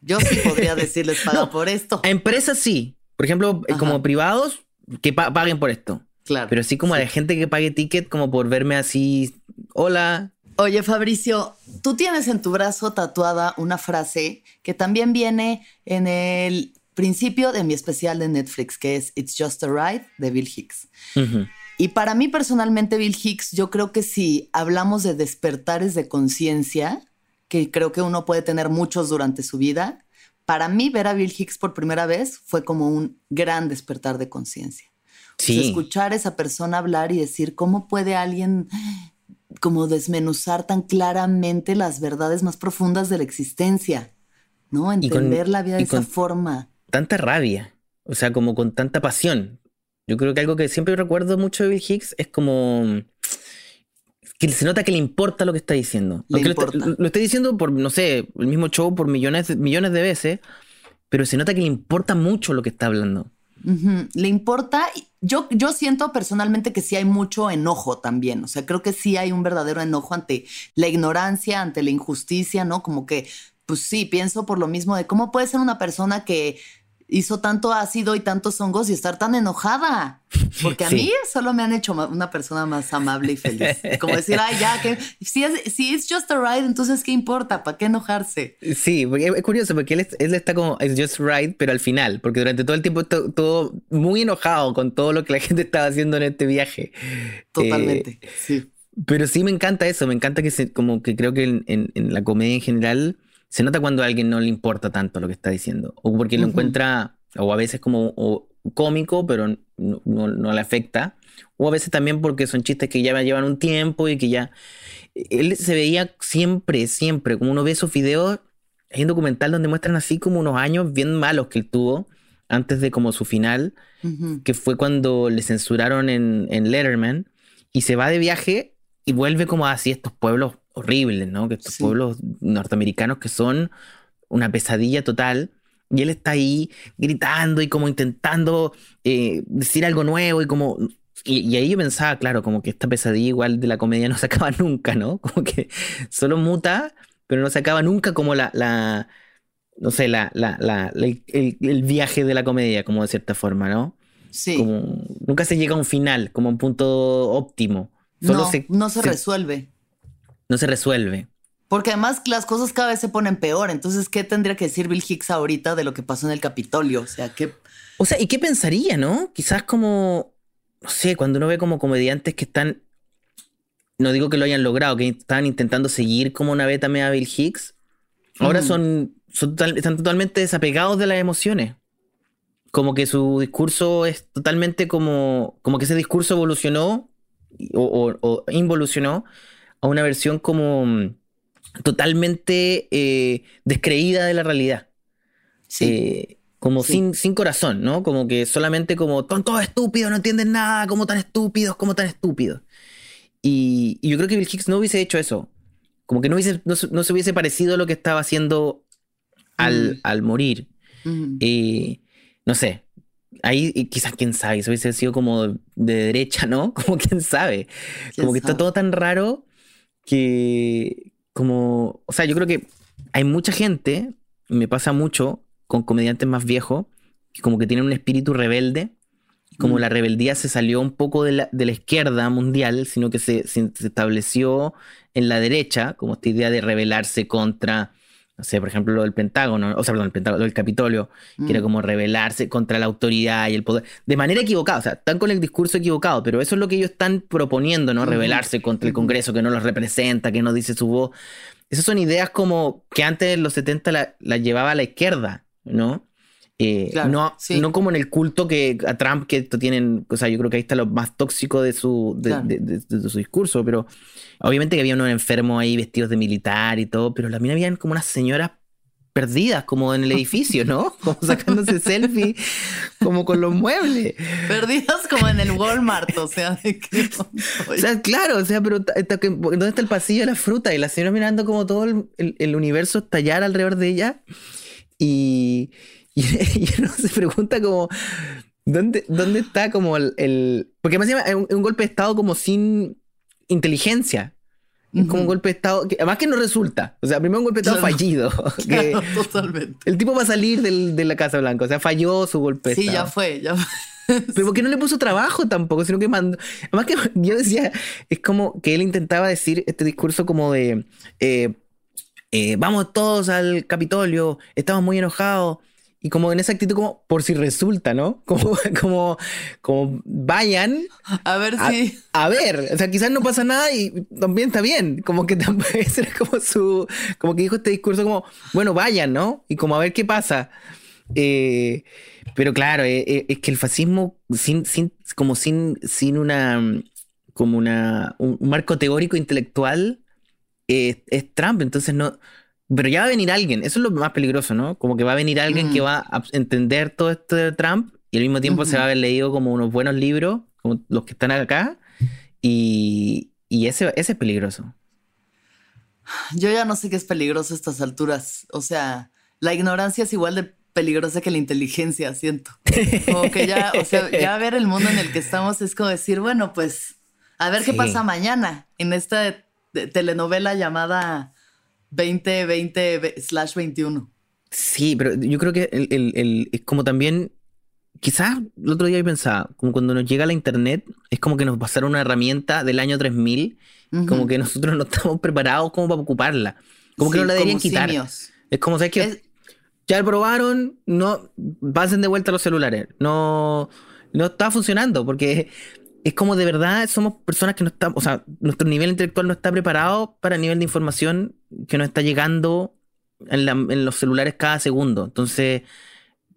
Yo sí podría decirles paga por esto. A empresas sí. Por ejemplo, eh, como privados, que paguen por esto. Claro. Pero así como a la gente que pague ticket, como por verme así. Hola. Oye, Fabricio, tú tienes en tu brazo tatuada una frase que también viene en el principio de mi especial de Netflix, que es It's Just a Ride de Bill Hicks. Y para mí personalmente, Bill Hicks, yo creo que si hablamos de despertares de conciencia, que creo que uno puede tener muchos durante su vida, para mí ver a Bill Hicks por primera vez fue como un gran despertar de conciencia. escuchar a esa persona hablar y decir, ¿cómo puede alguien como desmenuzar tan claramente las verdades más profundas de la existencia? ¿No? Entender la vida de esa forma tanta rabia, o sea, como con tanta pasión. Yo creo que algo que siempre recuerdo mucho de Bill Hicks es como que se nota que le importa lo que está diciendo. Lo, lo, está diciendo por, no sé, el mismo show por millones, millones de veces, pero se nota que le importa mucho lo que está hablando. Le importa. Yo, yo siento personalmente que sí hay mucho enojo también. O sea, creo que sí hay un verdadero enojo ante la ignorancia, ante la injusticia, ¿no? Como que, pues sí, pienso por lo mismo de cómo puede ser una persona que hizo tanto ácido y tantos hongos y estar tan enojada. Porque a mí solo me han hecho una persona más amable y feliz. Como decir, ay, ya, que si es, si es just a ride, entonces ¿qué importa? ¿Para qué enojarse? Sí, porque es curioso, porque él, él está como, es just ride, pero al final, porque durante todo el tiempo estuvo muy enojado con todo lo que la gente estaba haciendo en este viaje. Totalmente, eh, sí. Pero sí me encanta eso, me encanta que se, como que creo que en, en la comedia en general se nota cuando a alguien no le importa tanto lo que está diciendo, o porque lo encuentra, o a veces como cómico, pero no, le afecta, o a veces también porque son chistes que ya llevan un tiempo y que ya... Él se veía siempre, siempre, como uno ve esos videos, hay un documental donde muestran así como unos años bien malos que él tuvo antes de como su final, que fue cuando le censuraron en, en Letterman, y se va de viaje y vuelve como así estos pueblos horribles, ¿no? Que estos pueblos norteamericanos que son una pesadilla total. Y él está ahí gritando y como intentando eh, decir algo nuevo y como... y, ahí yo pensaba, claro, como que esta pesadilla igual de la comedia no se acaba nunca, ¿no? Como que solo muta, pero no se acaba nunca como la, la no sé, la, la, la el, viaje de la comedia, como de cierta forma, ¿no? Sí. Como, nunca se llega a un final, como a un punto óptimo. no, se, no se, resuelve. No se resuelve. Porque además las cosas cada vez se ponen peor. Entonces, ¿qué tendría que decir Bill Hicks ahorita de lo que pasó en el Capitolio? O sea, ¿qué? O sea, ¿y qué pensaría, no? Quizás como, no sé, cuando uno ve como comediantes que están, no digo que lo hayan logrado, que están intentando seguir como una beta media Bill Hicks, ahora son, están totalmente desapegados de las emociones como que su discurso es totalmente como, como que ese discurso evolucionó o, involucionó a una versión como mm, totalmente eh, descreída de la realidad. Sí. Eh, como Sin, sin corazón, ¿no? Como que solamente como, son todos estúpidos, no entienden nada, como tan estúpidos, como tan estúpidos. Y, yo creo que Bill Hicks no hubiese hecho eso. Como que no, hubiese, no, se hubiese parecido a lo que estaba haciendo al, al morir. Eh, no sé, ahí quizás quién sabe, eso hubiese sido como de derecha, ¿no? Como quién sabe. Como que está todo tan raro que como, o sea, yo creo que hay mucha gente, me pasa mucho con comediantes más viejos, que como que tienen un espíritu rebelde, como mm. la rebeldía se salió un poco de la, de la izquierda mundial, sino que se, se, estableció en la derecha, como esta idea de rebelarse contra no sé, por ejemplo, lo del Pentágono, o sea, perdón, el Pentágono, lo del Capitolio, que era mm. como rebelarse contra la autoridad y el poder, de manera equivocada, o sea, están con el discurso equivocado, pero eso es lo que ellos están proponiendo, ¿no? Rebelarse contra el Congreso que no los representa, que no dice su voz. Esas son ideas como que antes en los 70 las la llevaba a la izquierda, ¿no? Eh, no, no como en el culto que a Trump, que tienen, o sea, yo creo que ahí está lo más tóxico de su, de, su discurso, pero obviamente que había unos enfermos ahí vestidos de militar y todo, pero también habían como unas señoras perdidas como en el edificio, ¿no? Como sacándose selfie, como con los muebles. Perdidas como en el Walmart, o sea, ¿de qué? O sea, claro, o sea, pero ¿dónde está el pasillo de la fruta? Y la señora mirando como todo el, el universo estallar alrededor de ella. Y, Y, uno se pregunta como, ¿dónde, dónde está como el, Porque más es un, un, golpe de Estado como sin inteligencia. Es como un golpe de Estado, que, además que no resulta. O sea, primero un golpe de Estado fallido. totalmente. El tipo va a salir del, de la Casa Blanca, o sea, falló su golpe de Estado. Sí, ya fue, ya fue. Pero porque no le puso trabajo tampoco, sino que mandó. Además que yo decía, es como que él intentaba decir este discurso como de eh, eh, vamos todos al Capitolio, estamos muy enojados. Y como en esa actitud como por si resulta, ¿no? Como, como, como vayan. A ver si. A ver, o sea, quizás no pasa nada y también está bien. Como que tampoco ser como su. Como que dijo este discurso como, bueno, vayan, ¿no? Y como a ver qué pasa. Eh, pero claro, eh, eh, es que el fascismo sin, sin, como sin, sin una como una, un marco teórico intelectual es Trump. Entonces no, pero ya va a venir alguien, eso es lo más peligroso, ¿no? Como que va a venir alguien que mm. va a entender todo esto de Trump y al mismo tiempo se va a haber leído como unos buenos libros, como los que están acá, y, ese, ese es peligroso. Yo ya no sé qué es peligroso a estas alturas. O sea, la ignorancia es igual de peligrosa que la inteligencia, siento. Como que ya, o sea, ya ver el mundo en el que estamos es como decir, bueno, pues a ver qué pasa mañana en esta telenovela llamada 2020/21. Sí, pero yo creo que el, es como también, quizás el otro día yo pensaba, como cuando nos llega la internet, es como que nos pasaron una herramienta del año 3000, como que nosotros no estamos preparados como para ocuparla, como que no la deberían quitar. Es como, ¿sabes que Ya probaron, no, pasen de vuelta los celulares, no, no está funcionando, porque es como de verdad somos personas que no estamos, o sea, nuestro nivel intelectual no está preparado para el nivel de información que nos está llegando en, los celulares cada segundo. Entonces,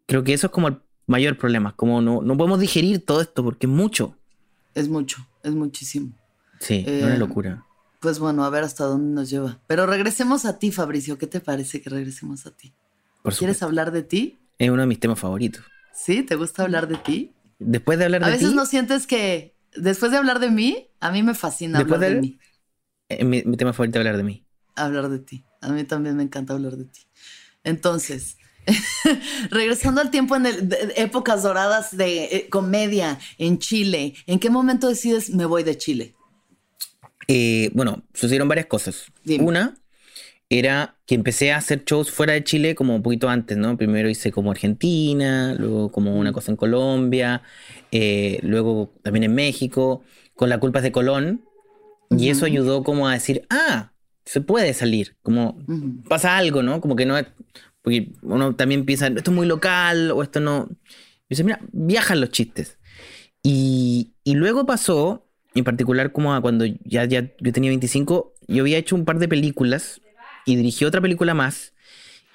creo que eso es como el mayor problema, como no, no podemos digerir todo esto porque es mucho. Es mucho, es muchísimo. Sí, es una eh, locura. Pues bueno, a ver hasta dónde nos lleva. Pero regresemos a ti, Fabricio. ¿Qué te parece que regresemos a ti? ¿Quieres hablar de ti? Es uno de mis temas favoritos. ¿Sí? ¿Te gusta hablar de ti? Después de hablar de ti. A veces no sientes que después de hablar de mí, a mí me fascina hablar de, mí. Eh, mi, tema favorito es hablar de mí. Hablar de ti. A mí también me encanta hablar de ti. Entonces, Regresando al tiempo en épocas doradas de eh, comedia en Chile, ¿en qué momento decides me voy de Chile? Eh, bueno, sucedieron varias cosas. Una era que empecé a hacer shows fuera de Chile como un poquito antes, ¿no? Primero hice como Argentina, luego como una cosa en Colombia, eh, luego también en México, con la culpa de Colón. Y eso ayudó como a decir, ah, se puede salir, como pasa algo, ¿no? Como que no es, porque uno también piensa, esto es muy local o esto no. Y dice, mira, viajan los chistes. Y, y luego pasó, en particular como cuando ya, ya yo tenía 25, yo había hecho un par de películas y dirigí otra película más.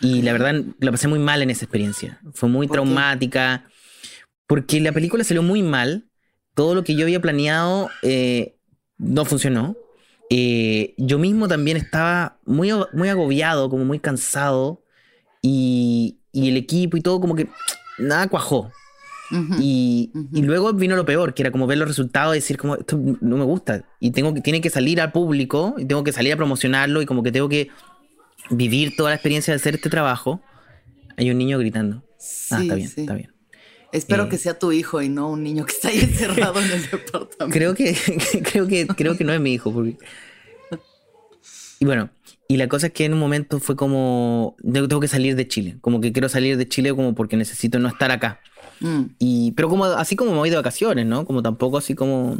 Y la verdad, la pasé muy mal en esa experiencia. Fue muy traumática. Porque la película salió muy mal. Todo lo que yo había planeado eh, no funcionó. Eh, yo mismo también estaba muy, muy agobiado, como muy cansado. Y, y el equipo y todo, como que nada cuajó. y, y, luego vino lo peor, que era como ver los resultados y decir como esto no me gusta y tengo que tiene que salir al público y tengo que salir a promocionarlo y como que tengo que vivir toda la experiencia de hacer este trabajo, hay un niño gritando. ah, está bien, está bien. Espero que eh, sea tu hijo y no un niño que está ahí encerrado en el departamento. Creo que, creo que, creo que no es mi hijo. Y bueno, y la cosa es que en un momento fue como, tengo que salir de Chile, como que quiero salir de Chile como porque necesito no estar acá. Mm. Y, pero como así como me voy de vacaciones, ¿no? Como tampoco así como...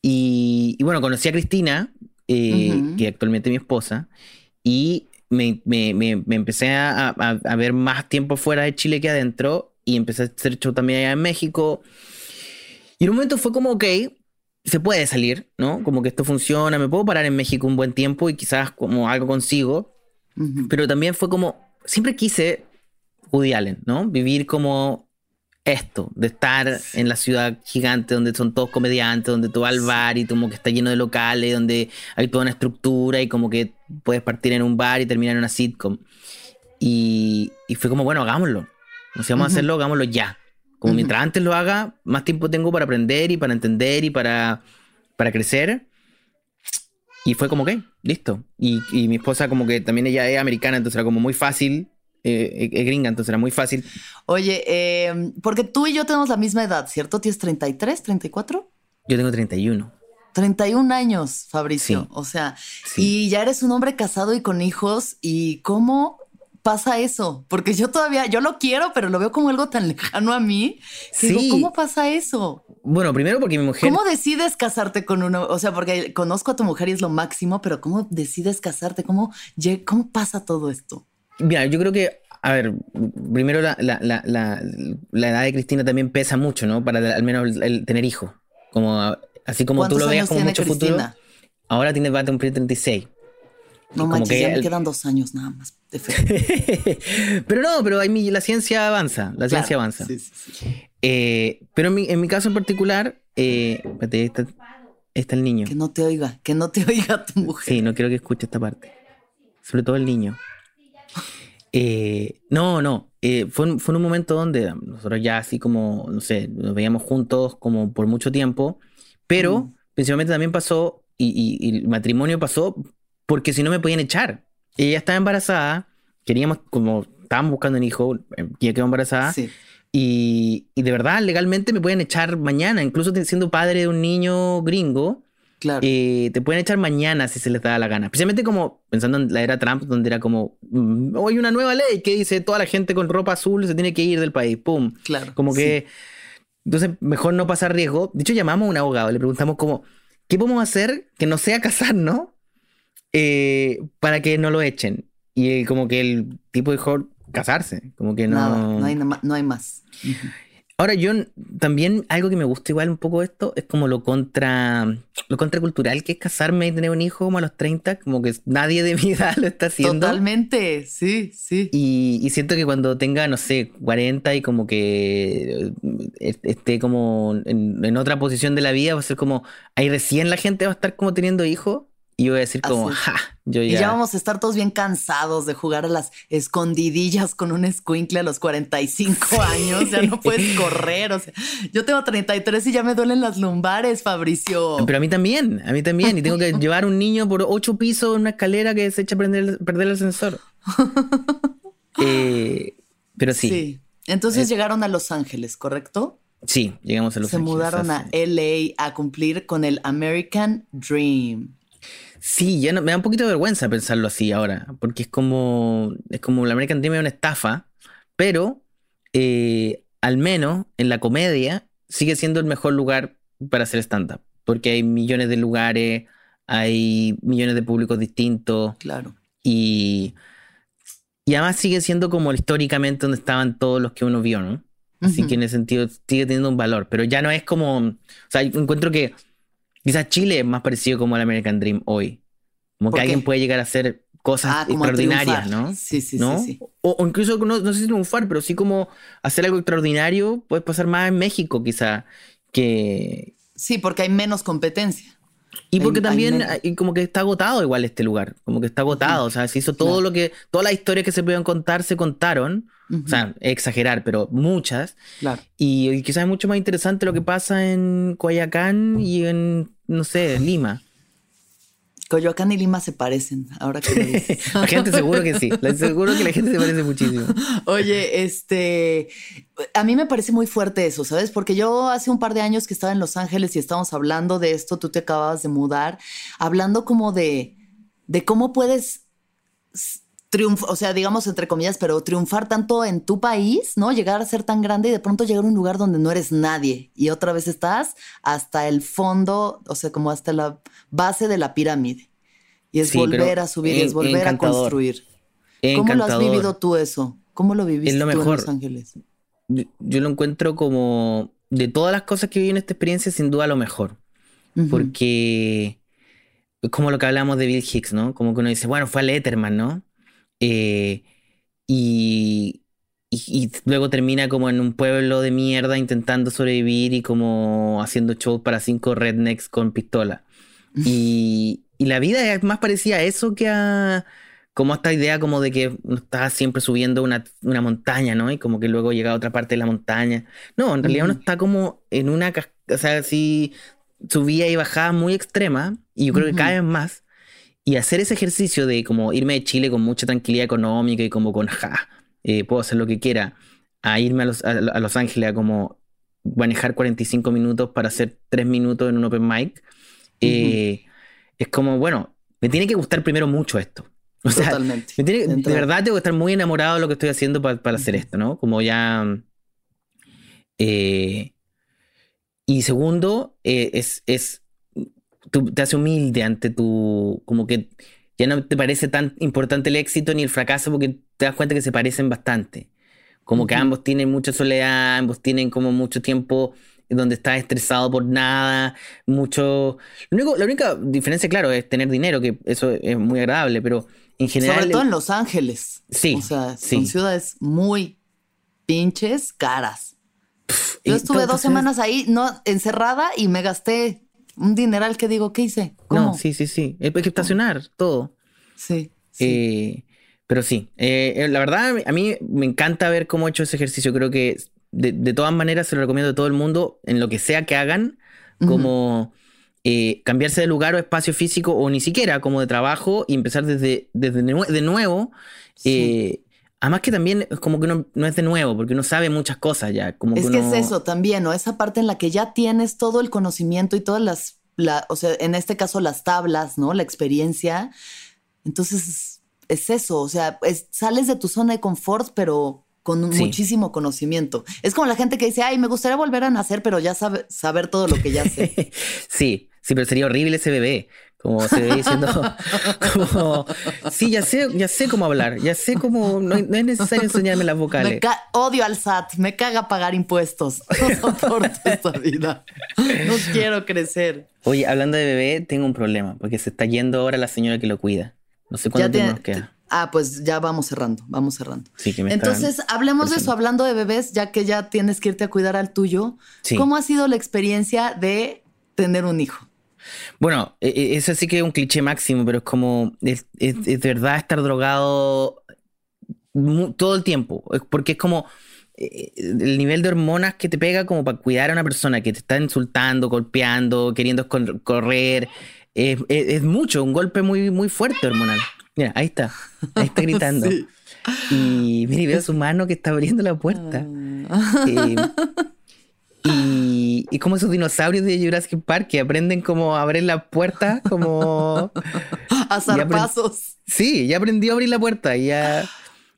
Y, bueno, conocí a Cristina, eh, que actualmente es mi esposa, y me, me, me, me empecé a, a, ver más tiempo fuera de Chile que adentro y empecé a hacer show también allá en México. Y en un momento fue como, ok, se puede salir, ¿no? Como que esto funciona, me puedo parar en México un buen tiempo y quizás como algo consigo. Pero también fue como, siempre quise Woody Allen, ¿no? Vivir como esto, de estar en la ciudad gigante donde son todos comediantes, donde tú vas al bar y como que está lleno de locales, donde hay toda una estructura y como que puedes partir en un bar y terminar en una sitcom. Y, fue como, bueno, hagámoslo. si vamos a hacerlo, hagámoslo ya. Como mientras antes lo haga, más tiempo tengo para aprender y para entender y para, para crecer. Y fue como que, listo. Y, y mi esposa como que también ella es americana, entonces era como muy fácil eh, es gringa, entonces era muy fácil. Oye, eh, porque tú y yo tenemos la misma edad, ¿cierto? ¿Tienes 33, 34? Yo tengo 31. 31 años, Fabricio. O sea, y ya eres un hombre casado y con hijos. ¿Y cómo pasa eso? Porque yo todavía, yo lo quiero, pero lo veo como algo tan lejano a mí. sí. ¿cómo pasa eso? Bueno, primero porque mi mujer. ¿Cómo decides casarte con uno? O sea, porque conozco a tu mujer y es lo máximo, pero ¿cómo decides casarte? ¿Cómo, cómo pasa todo esto? Mira, yo creo que, a ver, primero la, la, la, la edad de Cristina también pesa mucho, ¿no? Para al menos el, tener hijos. Como, así como tú lo veas como mucho futuro. Ahora tiene, va a cumplir 36. No manches, ya me quedan dos años nada más de fe. pero no, pero hay, la ciencia avanza, la ciencia avanza. Sí, sí, sí. Eh, pero en mi, en mi, caso en particular, eh, espérate, está, está el niño. Que no te oiga, que no te oiga tu mujer. Sí, no quiero que escuche esta parte. Sobre todo el niño. Eh, no, no. Eh, fue, fue en un momento donde nosotros ya así como, no sé, nos veíamos juntos como por mucho tiempo, pero mm. principalmente también pasó, y, el matrimonio pasó porque si no me podían echar. Ella estaba embarazada, queríamos, como estábamos buscando un hijo, eh, ella quedó embarazada. Y, y, de verdad, legalmente me pueden echar mañana, incluso siendo padre de un niño gringo. Claro. Eh, te pueden echar mañana si se les da la gana. Especialmente como pensando en la era Trump, donde era como, mm, hoy hay una nueva ley que dice toda la gente con ropa azul se tiene que ir del país. ¡Pum! Claro. Como que... Entonces, mejor no pasar riesgo. De hecho, llamamos a un abogado, le preguntamos como, ¿qué podemos hacer que no sea casarnos eh, para que no lo echen? Y como que el tipo dijo casarse, como que no... no hay, no hay más. Ahora, yo también algo que me gusta igual un poco esto es como lo contra lo contracultural que es casarme y tener un hijo como a los 30, como que nadie de mi edad lo está haciendo. Totalmente, sí, sí. Y, siento que cuando tenga, no sé, 40 y como que eh, esté como en, en, otra posición de la vida, va a ser como, ahí recién la gente va a estar como teniendo hijos y yo voy a decir como, ja, yo ya... Y ya vamos a estar todos bien cansados de jugar a las escondidillas con un escuincle a los 45 años. Ya no puedes correr. O sea, yo tengo 33 y ya me duelen las lumbares, Fabricio. Pero a mí también, a mí también. Y tengo que llevar un niño por ocho pisos en una escalera que se echa a perder, perder el ascensor. Eh, Pero sí. Sí. Entonces llegaron a Los Ángeles, ¿correcto? Sí, llegamos a Los Se Ángeles. mudaron a LA a cumplir con el American Dream. Sí, ya no- me da un poquito de vergüenza pensarlo así ahora, porque es como, es como la American Dream es una estafa, pero eh, al menos en la comedia sigue siendo el mejor lugar para hacer stand-up, porque hay millones de lugares, hay millones de públicos distintos Claro. y, y además sigue siendo como históricamente donde estaban todos los que uno vio, ¿no? Así que en ese sentido sigue teniendo un valor, pero ya no es como, o sea, encuentro que quizás Chile es más parecido como al American Dream hoy, como ¿Por que qué? alguien puede llegar a hacer cosas Ah, extraordinarias. ¿no? Sí, sí, ¿No? sí, sí. O, o incluso, no, no sé si triunfar, pero sí como hacer algo extraordinario, puedes pasar más en México quizá, que... Sí, porque hay menos competencia. Y porque también menos. hay- como que está agotado igual este lugar, como que está agotado, o sea, se hizo todo Claro. lo que, todas las historias que se podían contar se contaron, o sea, exagerar, pero muchas, Claro. Y, y quizás es mucho más interesante lo que pasa en Coyacán y en, no sé, Lima. Coyoacán y Lima se parecen, ahora que lo dices. La gente seguro que sí. La- Seguro que la gente se parece muchísimo. Oye, este, a mí me parece muy fuerte eso, ¿sabes? Porque yo hace un par de años que estaba en Los Ángeles y estábamos hablando de esto, tú te acababas de mudar, hablando como de, de cómo puedes triunfar, o sea, digamos entre comillas, pero triunfar tanto en tu país, ¿no? Llegar a ser tan grande y de pronto llegar a un lugar donde no eres nadie y otra vez estás hasta el fondo, o sea, como hasta la base de la pirámide. Y es Sí, volver a subir, y es volver a encantador. construir. ¿Cómo lo has vivido tú eso? ¿Cómo lo viviste lo tú en mejor. Los Ángeles? Yo, yo lo encuentro como, de todas las cosas que viví en esta experiencia, sin duda lo mejor. Ujú. Porque es como lo que hablamos de Bill Hicks, ¿no? Como que uno dice, bueno, fue a Letterman, ¿no? Eh, y, y, y luego termina como en un pueblo de mierda intentando sobrevivir y como haciendo shows para cinco rednecks con pistola. Y, y la vida es más parecida a eso que a como esta idea como de que uno está siempre subiendo una, una montaña, ¿no? Y como que luego llega a otra parte de la montaña. No, en realidad uno está como en una, o sea, así subía y bajaba muy extrema, y yo creo que cada vez más. Y hacer ese ejercicio de como irme de Chile con mucha tranquilidad económica y como con, ja, eh, puedo hacer lo que quiera, a irme a Los, a, a Los Ángeles a como manejar 45 minutos para hacer 3 minutos en un open mic, eh, es como, bueno, me tiene que gustar primero mucho esto. O sea, Totalmente. me tiene- de verdad tengo que estar muy enamorado de lo que estoy haciendo pa- para hacer esto, ¿no? Como ya... eh, y segundo, eh, es, es tú- te hace humilde ante tu... Como que ya no te parece tan importante el éxito ni el fracaso porque te das cuenta que se parecen bastante. Como que ambos tienen mucha soledad, ambos tienen como mucho tiempo donde estás estresado por nada, mucho... Lo único, la única diferencia, claro, es tener dinero, que eso es muy agradable, pero en general... Sobre todo en Los Ángeles. Sí, O sea, sí. son ciudades muy pinches caras. Yo estuve dos semanas ahí, no, encerrada y me gasté un dineral que digo, ¿qué hice? ¿Cómo? No, sí, sí, sí. Hay que estacionar todo. Sí, sí. Eh, pero sí, eh, eh, la verdad a mí me encanta ver cómo he hecho ese ejercicio. Creo que de, de todas maneras se lo recomiendo a todo el mundo, en lo que sea que hagan, como eh, cambiarse de lugar o espacio físico o ni siquiera como de trabajo y empezar desde, desde de nuevo. eh, además que también es como que uno no es de nuevo, porque uno sabe muchas cosas ya. Como Es que, que uno- es eso también, ¿no? Esa parte en la que ya tienes todo el conocimiento y todas las, la, o sea, en este caso las tablas, ¿no? La experiencia. Entonces, es eso, o sea, es- sales de tu zona de confort, pero con Sí. muchísimo conocimiento. Es como la gente que dice, ay, me gustaría volver a nacer, pero ya sabe, saber todo lo que ya sé. Sí, sí, pero sería horrible ese bebé. Como se bebé diciendo, como, sí, ya sé, ya sé cómo hablar, ya sé cómo, no, no es necesario enseñarme las Me vocales. ca- odio al SAT, me caga pagar impuestos. No soporto esta vida. No quiero crecer. Oye, hablando de bebé, tengo un problema, porque se está yendo ahora la señora que lo cuida. No sé cuánto tiempo nos queda. Ah, pues ya vamos cerrando, vamos cerrando. Sí, que me Entonces, hablemos de eso, hablando de bebés, ya que ya tienes que irte a cuidar al tuyo. Sí. ¿Cómo ha sido la experiencia de tener un hijo? Bueno, e- e- eso sí que es un cliché máximo, pero es como, es, es- es de verdad estar drogado todo el tiempo, porque es como eh, el nivel de hormonas que te pega como para cuidar a una persona que te está insultando, golpeando, queriendo correr, es, mucho, un golpe muy, muy fuerte hormonal. Mira, ahí está, ahí está gritando. Sí. Y mire, veo su mano que está abriendo la puerta. Ah. Eh, y, y como esos dinosaurios de Jurassic Park que aprenden como a abrir la puerta, como... A zarpazos. Sí, ya aprendió a abrir la puerta. y Ya...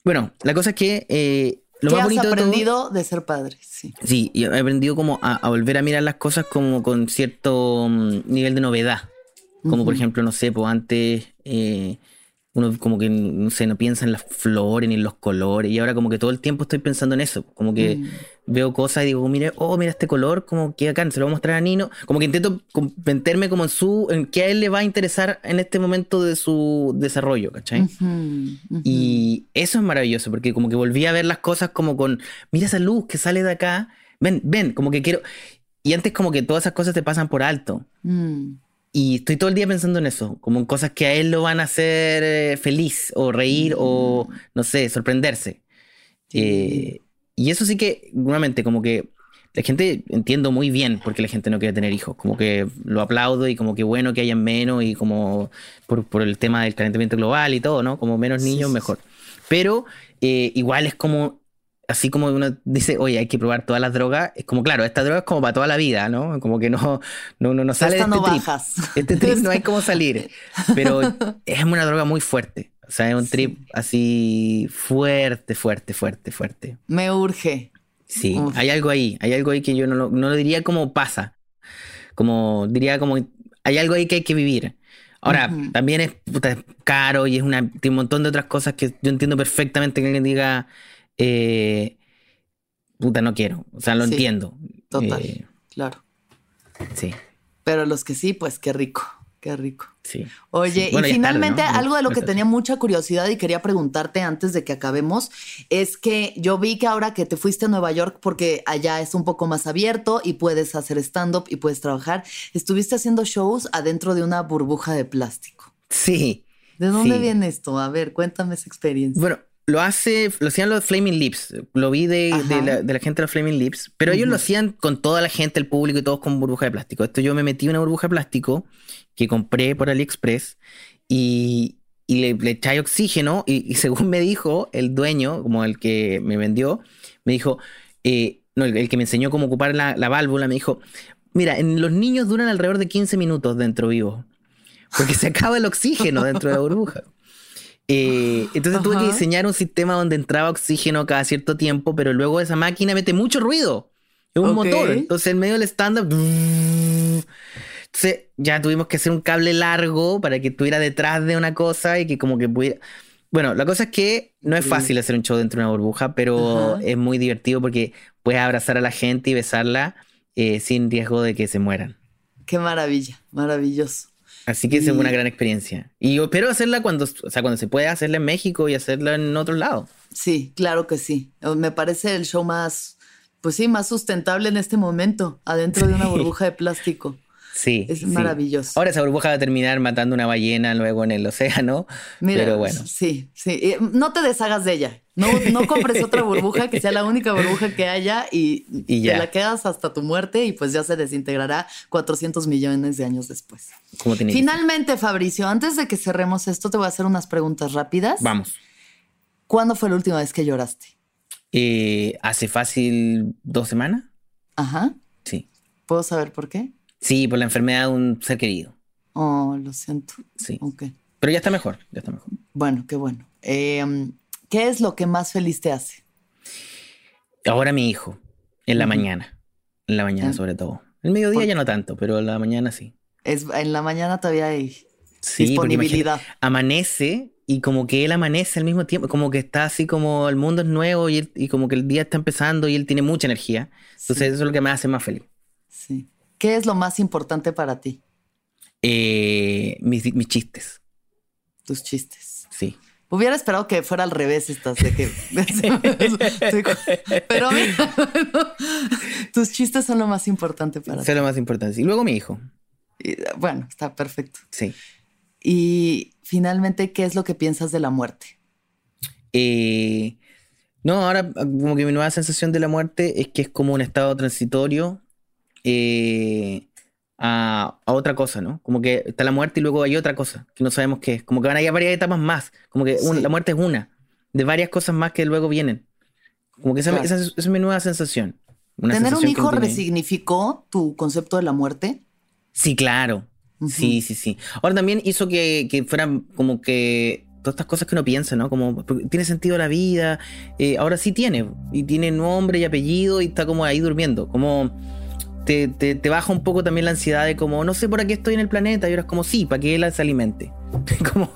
Bueno, la cosa es que eh, lo ¿Qué más has bonito de todo- aprendido de ser padre? Sí. Sí, y he aprendido como a, a volver a mirar las cosas como con cierto mm, nivel de novedad. Como por Ujú. ejemplo, no sé, pues antes eh, uno como que, no sé, no piensa en las flores ni en los colores. Y ahora como que todo el tiempo estoy pensando en eso. Como que Mm. veo cosas y digo, mire, oh, mira este color, como que acá, se lo voy a mostrar a Nino. Como que intento meterme como en su, en qué a él le va a interesar en este momento de su desarrollo, ¿cachai? Ujú, ujú. Y eso es maravilloso, porque como que volví a ver las cosas como con, mira esa luz que sale de acá, ven, ven, como que quiero... Y antes como que todas esas cosas te pasan por alto. Mm. Y estoy todo el día pensando en eso, como en cosas que a él lo van a hacer eh, feliz o reír o, no sé, sorprenderse. Eh, y eso sí que, nuevamente, como que la gente entiendo muy bien porque la gente no quiere tener hijos. Como que lo aplaudo y como que bueno que hayan menos y como por, por el tema del calentamiento global y todo, ¿no? Como menos Sí, niños, sí, mejor. Pero eh, igual es como, así como uno dice, oye, hay que probar todas las drogas, es como, claro, esta droga es como para toda la vida, ¿no? Como que no, no, no, no sale de este no trip. bajas. Este trip no hay cómo salir, pero es una droga muy fuerte. O sea, es un Sí. trip así fuerte, fuerte, fuerte, fuerte. Me urge. Sí, Uf. hay algo ahí, hay algo ahí que yo no lo, no lo diría como pasa, como diría como hay algo ahí que hay que vivir. Ahora, también es, puta, es caro y es una, un montón de otras cosas que yo entiendo perfectamente que alguien diga, eh, puta, no quiero. O sea, lo Sí, entiendo. Total. Eh, Claro. sí, Pero los que sí, pues qué rico. Qué rico. sí. Oye, Sí. Bueno, y tarde, finalmente ¿no? algo de lo que tenía mucha curiosidad y quería preguntarte antes de que acabemos es que yo vi que ahora que te fuiste a Nueva York porque allá es un poco más abierto y puedes hacer stand-up y puedes trabajar, estuviste haciendo shows adentro de una burbuja de plástico. Sí. ¿De dónde Sí. viene esto? A ver, cuéntame esa experiencia. Bueno, lo hace, lo hacían los Flaming Lips. Lo vi de, de la, de la gente de los Flaming Lips. Pero ellos lo hacían con toda la gente, el público y todos con burbuja de plástico. Esto yo me metí en una burbuja de plástico que compré por AliExpress y, y le, le echáis oxígeno. Y, y según me dijo el dueño, como el que me vendió, me dijo, eh, no, el, el que me enseñó cómo ocupar la, la válvula, me dijo, mira, en los niños duran alrededor de 15 minutos dentro vivo. Porque se acaba el oxígeno dentro de la burbuja. Eh, entonces tuve que diseñar un sistema donde entraba oxígeno cada cierto tiempo, pero luego esa máquina mete mucho ruido. Es un motor. Entonces, en medio del stand-up. Entonces, ya tuvimos que hacer un cable largo para que estuviera detrás de una cosa y que como que pudiera. Bueno, la cosa es que no es fácil hacer un show dentro de una burbuja, pero Ajá. es muy divertido porque puedes abrazar a la gente y besarla eh, sin riesgo de que se mueran. Qué maravilla, maravilloso. Así que esa es una gran experiencia. Y yo espero hacerla cuando, o sea, cuando se pueda hacerla en México y hacerla en otros lados. Sí, claro que sí. Me parece el show más, pues sí, más sustentable en este momento, adentro de una burbuja de plástico. Sí. Es sí. maravilloso. Ahora esa burbuja va a terminar matando una ballena luego en el océano. Mira, pero bueno. Sí, sí. Eh, No te deshagas de ella. No, no compres otra burbuja que sea la única burbuja que haya y, Y te ya. la quedas hasta tu muerte y pues ya se desintegrará 400 millones de años después. Como. Finalmente, Fabricio, antes de que cerremos esto, te voy a hacer unas preguntas rápidas. Vamos. ¿Cuándo fue la última vez que lloraste? Eh, Hace fácil dos semanas. Ajá. Sí. ¿Puedo saber por qué? Sí, por la enfermedad de un ser querido. Oh, lo siento. Sí. Ok. Pero ya está mejor. Ya está mejor. Bueno, qué bueno. Eh, ¿Qué es lo que más feliz te hace? Ahora mi hijo. En la mañana. En la mañana, sobre todo. El mediodía ¿Por- ya no tanto, pero en la mañana sí. Es, en la mañana todavía hay Sí, disponibilidad. amanece y como que él amanece al mismo tiempo, como que está así como el mundo es nuevo y, él- y como que el día está empezando y él tiene mucha energía. Entonces eso es lo que me hace más feliz. Sí. ¿Qué es lo más importante para ti? Eh, mis, mis chistes, Tus chistes. sí. Hubiera esperado que fuera al revés estas de que. Pero mira, tus chistes son lo más importante para es lo más importante. Y luego mi hijo, Y, bueno, está perfecto. sí. Y finalmente, ¿qué es lo que piensas de la muerte? Eh, no, ahora como que mi nueva sensación de la muerte es que es como un estado transitorio eh, a, a otra cosa, ¿no? Como que está la muerte y luego hay otra cosa que no sabemos qué es. Como que van a ir varias etapas más. Como que la muerte es una. de varias cosas más que luego vienen. Como que esa, esa, es mi nueva sensación. ¿Tener un hijo resignificó tu concepto de la muerte? Sí, claro. Sí, sí, sí. Ahora también hizo que, que fueran como que todas estas cosas que uno piensa, ¿no? Como, tiene sentido la vida, eh, ahora sí tiene, y tiene nombre y apellido y está como ahí durmiendo, como te, te, baja un poco también la ansiedad de como, no sé por qué estoy en el planeta, y ahora es como, sí, para que él se alimente. como,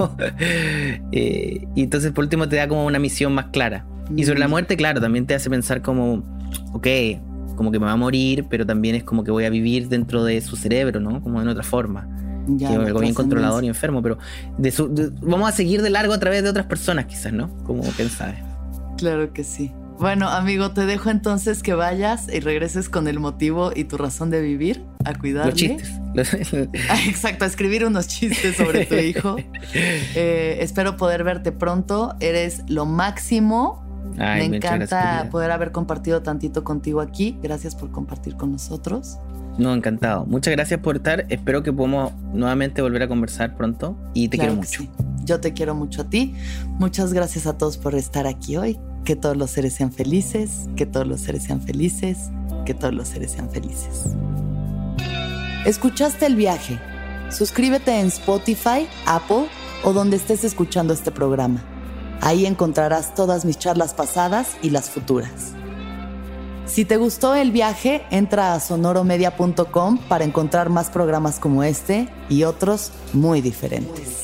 eh, y entonces por último te da como una misión más clara. Y sobre la muerte, claro, también te hace pensar como, ok, como que me va a morir, pero también es como que voy a vivir dentro de su cerebro, ¿no? Como en otra forma. Ya, que algo bien controlador y enfermo, pero vamos a seguir de largo a través de otras personas, quizás, ¿no? Como quién sabe. Claro que sí. Bueno, amigo, te dejo entonces que vayas y regreses con el motivo y tu razón de vivir a cuidarle. Los chistes. Ah, exacto, a escribir unos chistes sobre tu hijo. Eh, espero poder verte pronto. Eres lo máximo. Me encanta poder haber compartido tantito contigo aquí. Gracias por compartir con nosotros. No, encantado. Muchas gracias por estar. Espero que podamos nuevamente volver a conversar pronto y te quiero mucho. Yo te quiero mucho a ti. Muchas gracias a todos por estar aquí hoy. Que todos los seres sean felices, que todos los seres sean felices, que todos los seres sean felices. ¿Escuchaste el viaje? Suscríbete en Spotify, Apple o donde estés escuchando este programa. Ahí encontrarás todas mis charlas pasadas y las futuras. Si te gustó el viaje, entra a sonoromedia.com para encontrar más programas como este y otros muy diferentes.